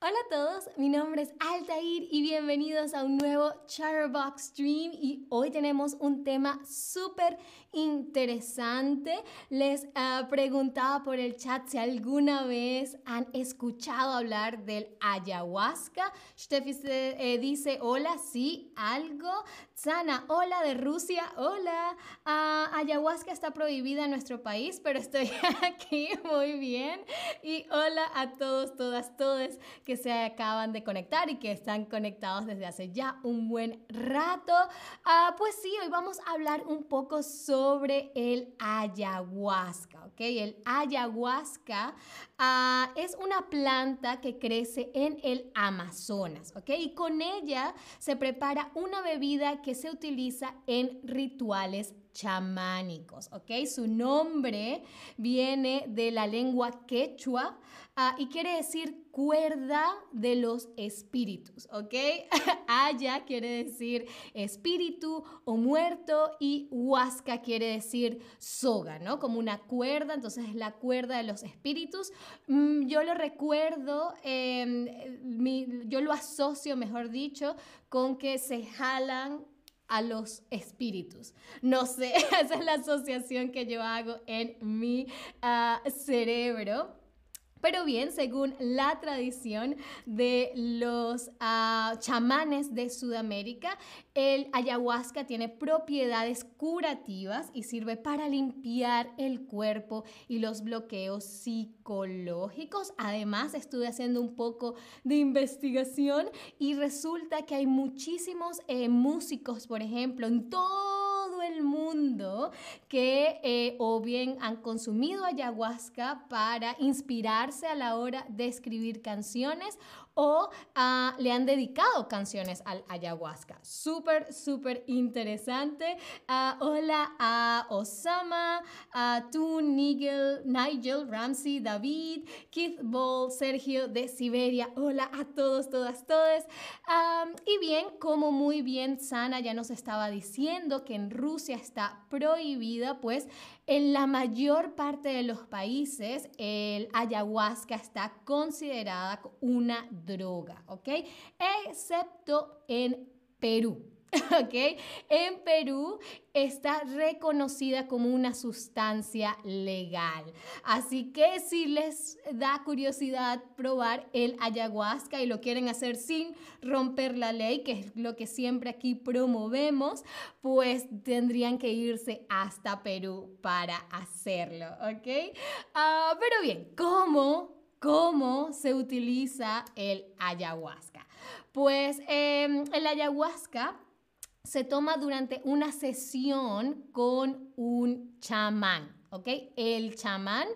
Hola a todos, mi nombre es Altair y bienvenidos a un nuevo Chatterbox Stream y hoy tenemos un tema súper interesante. Les uh, preguntaba por el chat si alguna vez han escuchado hablar del ayahuasca. Steffi eh, dice hola, sí, algo. Sana, hola de Rusia, hola. Uh, ayahuasca está prohibida en nuestro país, pero estoy aquí muy bien. Y hola a todos, todas, todos que se acaban de conectar y que están conectados desde hace ya un buen rato. Ah, pues sí, hoy vamos a hablar un poco sobre el ayahuasca, ¿ok? El ayahuasca ah, es una planta que crece en el Amazonas, ¿ok? Y con ella se prepara una bebida que se utiliza en rituales chamánicos, ¿ok? Su nombre viene de la lengua quechua uh, y quiere decir cuerda de los espíritus, ¿ok? Aya quiere decir espíritu o muerto y huasca quiere decir soga, ¿no? Como una cuerda, entonces es la cuerda de los espíritus. Mm, yo lo recuerdo, eh, mi, yo lo asocio, mejor dicho, con que se jalan a los espíritus. No sé, esa es la asociación que yo hago en mi uh, cerebro. Pero bien, según la tradición de los uh, chamanes de Sudamérica, el ayahuasca tiene propiedades curativas y sirve para limpiar el cuerpo y los bloqueos psicológicos. Además, estuve haciendo un poco de investigación y resulta que hay muchísimos eh, músicos, por ejemplo, en todo mundo que eh, o bien han consumido ayahuasca para inspirar a la hora de escribir canciones o uh, le han dedicado canciones al ayahuasca. Súper, súper interesante. Uh, hola a Osama, a tú, Nigel, Nigel, Ramsey, David, Keith Ball, Sergio de Siberia. Hola a todos, todas, todos. Um, y bien, como muy bien Sana ya nos estaba diciendo que en Rusia está prohibida, pues en la mayor parte de los países el ayahuasca está considerada una droga, ¿ok? Excepto en Perú. ¿ok? En Perú está reconocida como una sustancia legal. Así que si les da curiosidad probar el ayahuasca y lo quieren hacer sin romper la ley, que es lo que siempre aquí promovemos, pues tendrían que irse hasta Perú para hacerlo, ¿ok? Ah, pero bien, ¿cómo ¿Cómo se utiliza el ayahuasca? Pues em, el ayahuasca se toma durante una sesión con un chamán. ¿ok? El chamán.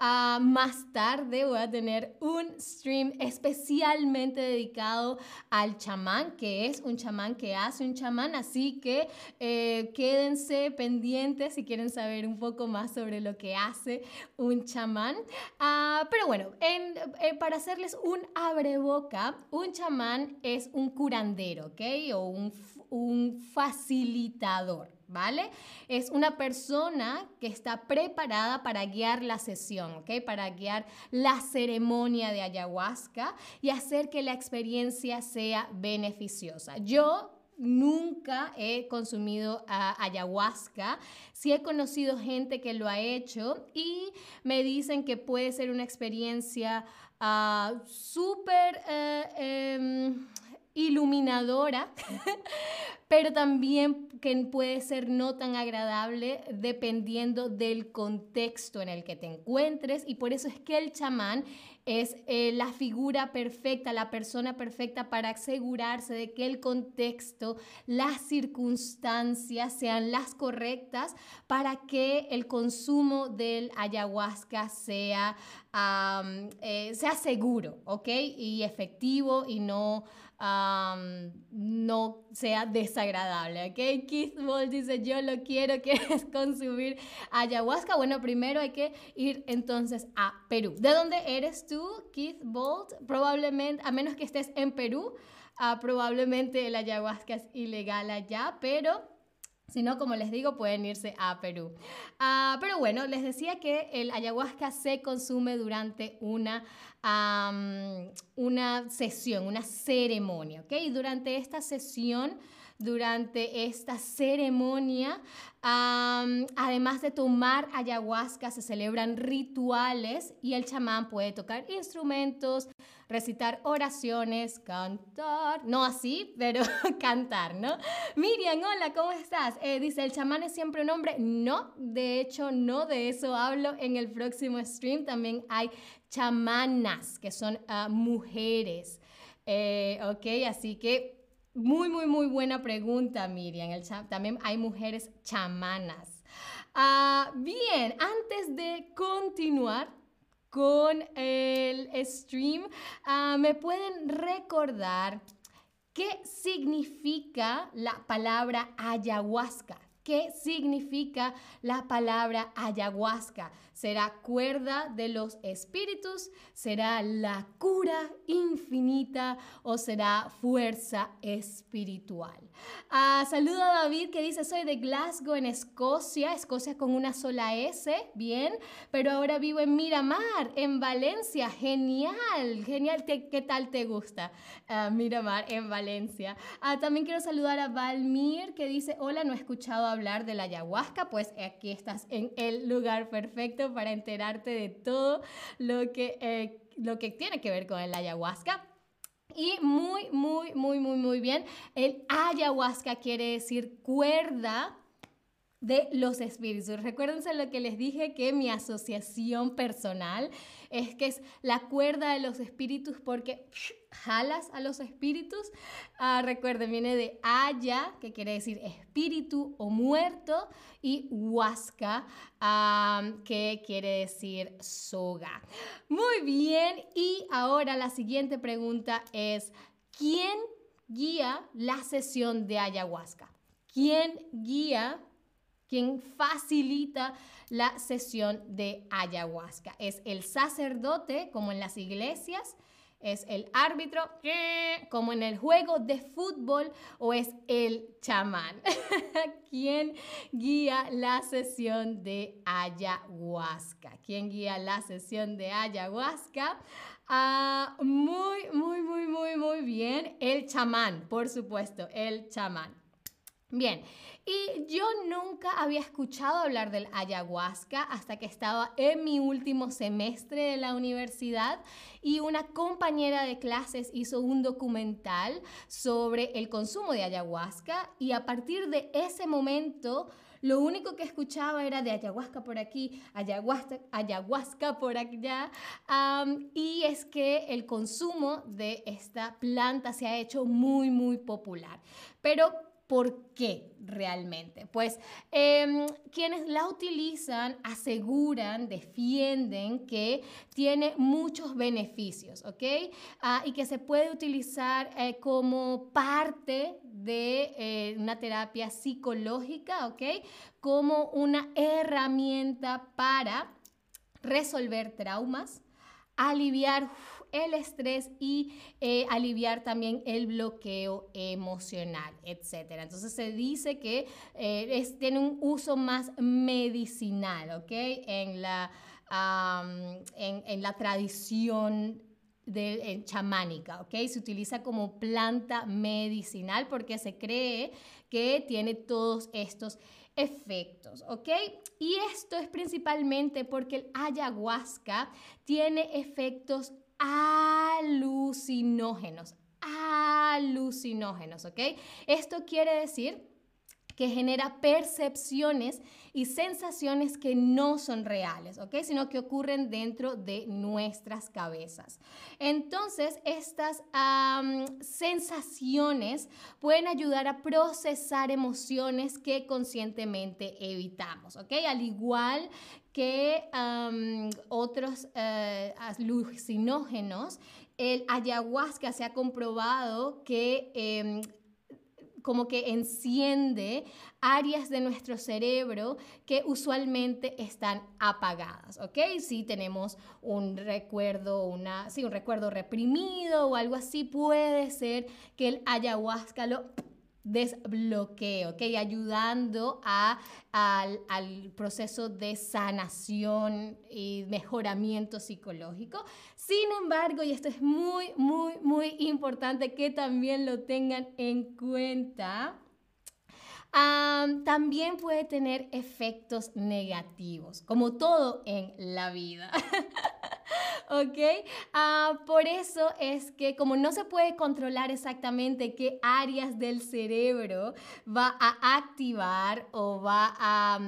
Uh, más tarde voy a tener un stream especialmente dedicado al chamán, que es un chamán que hace un chamán, así que eh, quédense pendientes si quieren saber un poco más sobre lo que hace un chamán. Uh, pero bueno, en, eh, para hacerles un abreboca, un chamán es un curandero, ¿ok? O un, un facilitador. ¿vale? Es una persona que está preparada para guiar la sesión, ¿ok? Para guiar la ceremonia de ayahuasca y hacer que la experiencia sea beneficiosa. Yo nunca he consumido ayahuasca. Sí he conocido gente que lo ha hecho y me dicen que puede ser una experiencia uh, súper... Eh, em, iluminadora, pero también que puede ser no tan agradable dependiendo del contexto en el que te encuentres y por eso es que el chamán es eh, la figura perfecta, la persona perfecta para asegurarse de que el contexto, las circunstancias sean las correctas para que el consumo del ayahuasca sea, eh, sea seguro, ¿ok? Y efectivo y no no sea desagradable, ¿ok? Keith Bolt dice, yo lo quiero, quieres consumir ayahuasca. Bueno, primero hay que ir entonces a Perú. ¿De dónde eres tú, Keith Bolt? Probablemente, a menos que estés en Perú, uh, probablemente el ayahuasca es ilegal allá, pero... Si no, como les digo, pueden irse a Perú. Pero Pero bueno, les decía que el ayahuasca se consume durante una, una sesión, una ceremonia, ¿ok? Y durante esta sesión durante esta ceremonia. además de tomar ayahuasca, se celebran rituales y el chamán puede tocar instrumentos, recitar oraciones, cantar, no así, pero cantar, ¿no? Miriam, hola, ¿cómo estás? Eh, dice, ¿el chamán es siempre un hombre? No, de hecho, no, de eso hablo en el próximo stream. También hay chamanas, que son ah, mujeres. Eh, ok, así que muy, muy, muy buena pregunta, Miriam. El también hay mujeres chamanas. Ah, bien, antes de continuar con el stream, ah, ¿me pueden recordar qué significa la palabra ayahuasca? ¿Qué significa la palabra ayahuasca? ¿Será cuerda de los espíritus? ¿Será la cura infinita o será fuerza espiritual? Ah, saludo a David que dice, soy de Glasgow en Escocia, Escocia con una sola S, bien, pero ahora vivo en Miramar, en Valencia, genial, genial, ¿qué, tal te gusta ah, Miramar en Valencia? Ah, también quiero saludar a Valmir que dice, hola, no he escuchado hablar de la ayahuasca, pues aquí estás en el lugar perfecto para enterarte de todo lo que, eh, lo que tiene que ver con el ayahuasca. Y muy, muy, muy, muy, muy bien. El ayahuasca quiere decir cuerda de los espíritus. Recuérdense lo que les dije que mi asociación personal es que es la cuerda de los espíritus porque jalas a los espíritus. Ah, recuerden, viene de haya, que quiere decir espíritu o muerto, y huasca, que quiere decir soga. Muy bien, y ahora la siguiente pregunta es, ¿quién guía la sesión de ayahuasca? ¿Quién guía quien facilita la sesión de ayahuasca. Es el sacerdote, como en las iglesias, es el árbitro, como en el juego de fútbol, o es el chamán. ¿Quién guía la sesión de ayahuasca? ¿Quién guía la sesión de ayahuasca? Ah, muy, muy, muy, muy, muy bien. El chamán, por supuesto, el chamán. Bien, y yo nunca había escuchado hablar del ayahuasca hasta que estaba en mi último semestre de la universidad y una compañera de clases hizo un documental sobre el consumo de ayahuasca y a partir de ese momento lo único que escuchaba era de ayahuasca por aquí, ayahuasca, ayahuasca por allá. y es que el consumo de esta planta se ha hecho muy, muy popular. Pero ¿Por qué realmente? Pues em, quienes la utilizan aseguran, defienden que tiene muchos beneficios, ¿ok? Ah, y que se puede utilizar eh, como parte de eh, una terapia psicológica, ¿ok? Como una herramienta para resolver traumas, aliviar el estrés y eh, aliviar también el bloqueo emocional, etc. Entonces se dice que eh, tiene un uso más medicinal, ¿ok? En la, en, la tradición de, chamánica, ¿ok? Se utiliza como planta medicinal porque se cree que tiene todos estos efectos, ¿ok? Y esto es principalmente porque el ayahuasca tiene efectos alucinógenos, alucinógenos, ¿ok? Esto quiere decir que genera percepciones y sensaciones que no son reales, ¿ok? Sino que ocurren dentro de nuestras cabezas. Entonces, estas sensaciones pueden ayudar a procesar emociones que conscientemente evitamos, ¿ok? Al igual que otros uh, alucinógenos, el ayahuasca se ha comprobado que em, como que enciende áreas de nuestro cerebro que usualmente están apagadas, ¿ok? Si tenemos un recuerdo, una, sí, un recuerdo reprimido o algo así, puede ser que el ayahuasca lo desbloqueo, ¿ok? Ayudando a, al, al, proceso de sanación y mejoramiento psicológico. Sin embargo, y esto es muy, muy, muy importante que también lo tengan en cuenta, también puede tener efectos negativos, como todo en la vida. ¿ok? Ah, por eso es que como no se puede controlar exactamente qué áreas del cerebro va a activar o va a,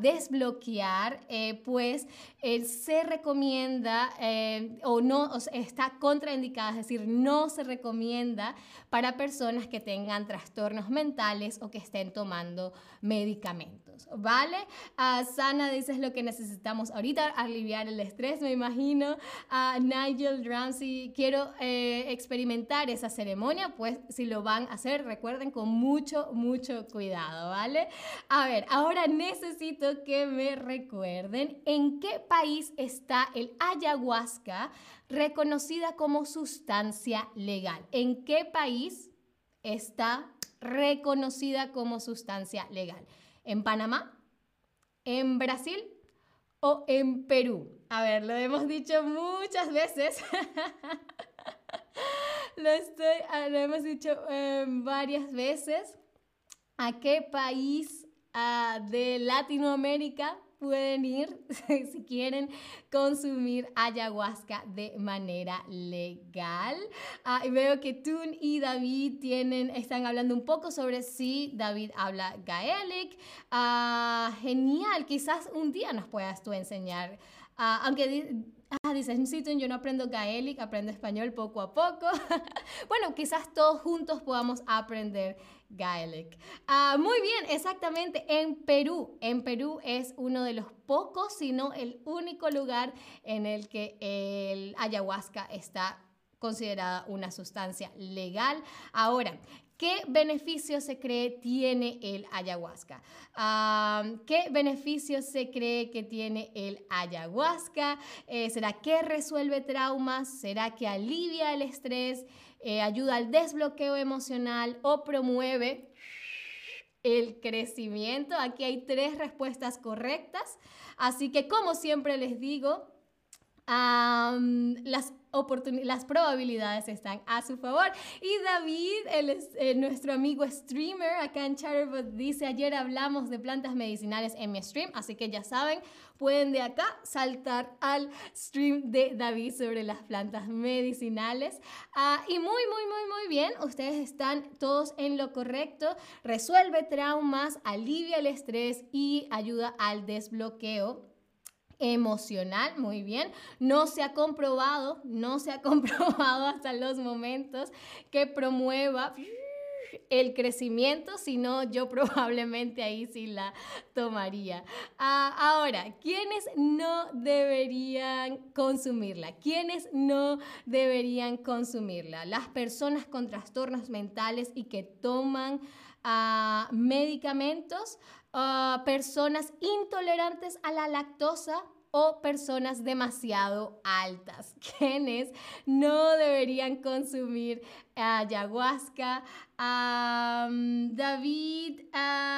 desbloquear, eh, pues eh, se recomienda eh, o no está contraindicada, es decir, no se recomienda para personas que tengan trastornos mentales o que estén tomando medicamentos, ¿vale? Uh, Sana dice es lo que necesitamos ahorita, aliviar el estrés, me imagino. a Nigel Ramsey, quiero eh, experimentar esa ceremonia, pues si lo van a hacer, recuerden con mucho, mucho cuidado, ¿vale? A ver, ahora necesito que me recuerden en qué país está el ayahuasca reconocida como sustancia legal. ¿En qué país está reconocida como sustancia legal? ¿En Panamá? ¿En Brasil? ¿O en Perú? A ver, lo hemos dicho muchas veces. lo, estoy, ah, lo hemos dicho em, varias veces. ¿A qué país ah, de Latinoamérica pueden ir si quieren consumir ayahuasca de manera legal. Ah, veo que Tun y David tienen, están hablando un poco sobre si David habla gaelic. Ah, genial, quizás un día nos puedas tú enseñar. Ah, aunque Ah, dice, yo no aprendo gaelic, aprendo español poco a poco. bueno, quizás todos juntos podamos aprender gaelic. Ah, muy bien, exactamente, en Perú. En Perú es uno de los pocos, si no el único lugar en el que el ayahuasca está considerada una sustancia legal. Ahora, ¿Qué beneficios se cree tiene el ayahuasca? ¿Qué beneficios se cree que tiene el ayahuasca? Eh, ¿Será que resuelve traumas? ¿Será que alivia el estrés? Eh, ¿Ayuda al desbloqueo emocional o promueve el crecimiento? Aquí hay tres respuestas correctas. Así que como siempre les digo, las las probabilidades están a su favor. Y David, eh, nuestro amigo streamer acá en Chatterbot, dice, ayer hablamos de plantas medicinales en mi stream, así que ya saben, pueden de acá saltar al stream de David sobre las plantas medicinales. Ah, y muy, muy, muy, muy bien, ustedes están todos en lo correcto, resuelve traumas, alivia el estrés y ayuda al desbloqueo emocional, muy bien. No se ha comprobado, no se ha comprobado hasta los momentos que promueva el crecimiento, si no yo probablemente ahí sí la tomaría. Ah, ahora, ¿quiénes no deberían consumirla? ¿Quiénes no deberían consumirla? Las personas con trastornos mentales y que toman ah, medicamentos, ah, personas intolerantes a la lactosa, o personas demasiado altas, quienes no deberían consumir ayahuasca. David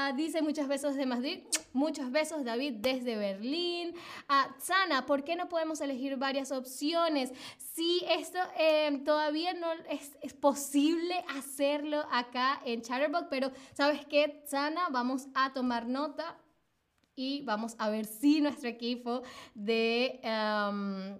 ah, dice muchos besos de Madrid, muchos besos David desde Berlín. Uh, Sana, ¿por qué no podemos elegir varias opciones? Si esto em, todavía no es, es, posible hacerlo acá en Chatterbox, pero ¿sabes qué, Sana? Vamos a tomar nota y vamos a ver si nuestro equipo de... Em,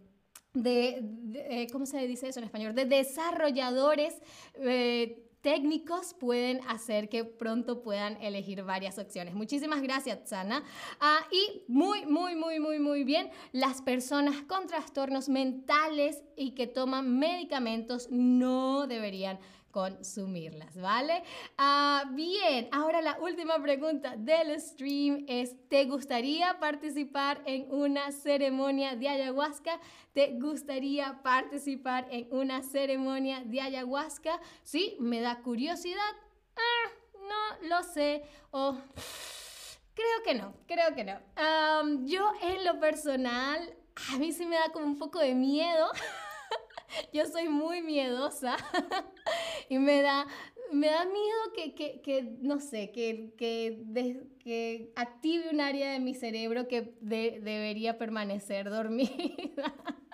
de, eh, ¿cómo se dice eso en español? De desarrolladores eh, técnicos pueden hacer que pronto puedan elegir varias opciones. Muchísimas gracias, Sana. Ah, y muy, muy, muy, muy, muy bien, las personas con trastornos mentales y que toman medicamentos no deberían consumirlas, ¿vale? Ah, bien, ahora la última pregunta del stream es, ¿te gustaría participar en una ceremonia de ayahuasca? ¿Te gustaría participar en una ceremonia de ayahuasca? Sí, me da curiosidad. Ah, no lo sé. O... Creo que no, creo que no. yo en lo personal, a mí sí me da como un poco de miedo. yo soy muy miedosa y me da, me da miedo que, que, que no sé, que, que, que, active un área de mi cerebro que debería permanecer dormida.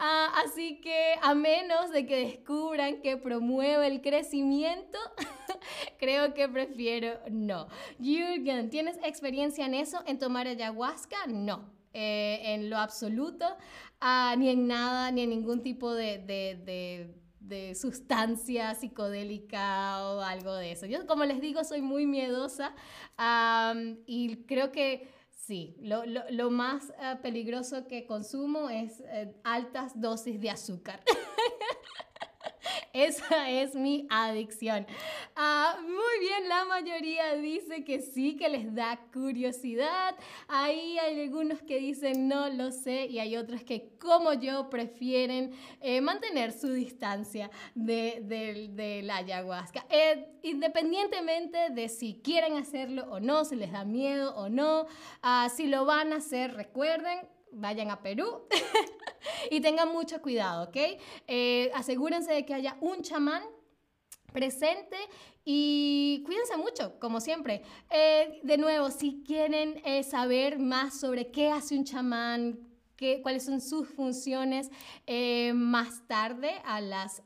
Ah, así que a menos de que descubran que promueve el crecimiento, creo que prefiero no. Jürgen, ¿tienes experiencia en eso, en tomar ayahuasca? No, eh, en lo absoluto, ah, ni en nada, ni en ningún tipo de, de, de, sustancia psicodélica o algo de eso. Yo, como les digo, soy muy miedosa y creo que Sí, lo, lo, lo más eh, peligroso que consumo es eh, altas dosis de azúcar. Esa es mi adicción. Ah, muy bien, la mayoría dice que sí, que les da curiosidad. Ahí hay algunos que dicen no lo sé y hay otros que como yo prefieren eh, mantener su distancia de, la ayahuasca. Eh, independientemente de si quieren hacerlo o no, si les da miedo o no, ah, si lo van a hacer, recuerden, vayan a Perú y tengan mucho cuidado, ¿ok? Eh, asegúrense de que haya un chamán presente y cuídense mucho, como siempre. Eh, de nuevo, si quieren eh, saber más sobre qué hace un chamán, Qué, cuáles son sus funciones más tarde a las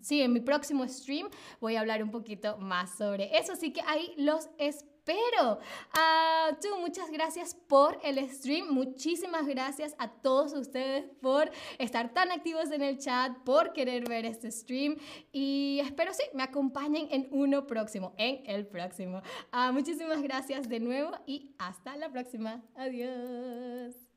sí en mi próximo stream voy a hablar un poquito más sobre eso así que ahí los espero pero uh, tú, muchas gracias por el stream. Muchísimas gracias a todos ustedes por estar tan activos en el chat, por querer ver este stream. Y espero sí, me acompañen en uno próximo, en el próximo. Uh, muchísimas gracias de nuevo y hasta la próxima. Adiós.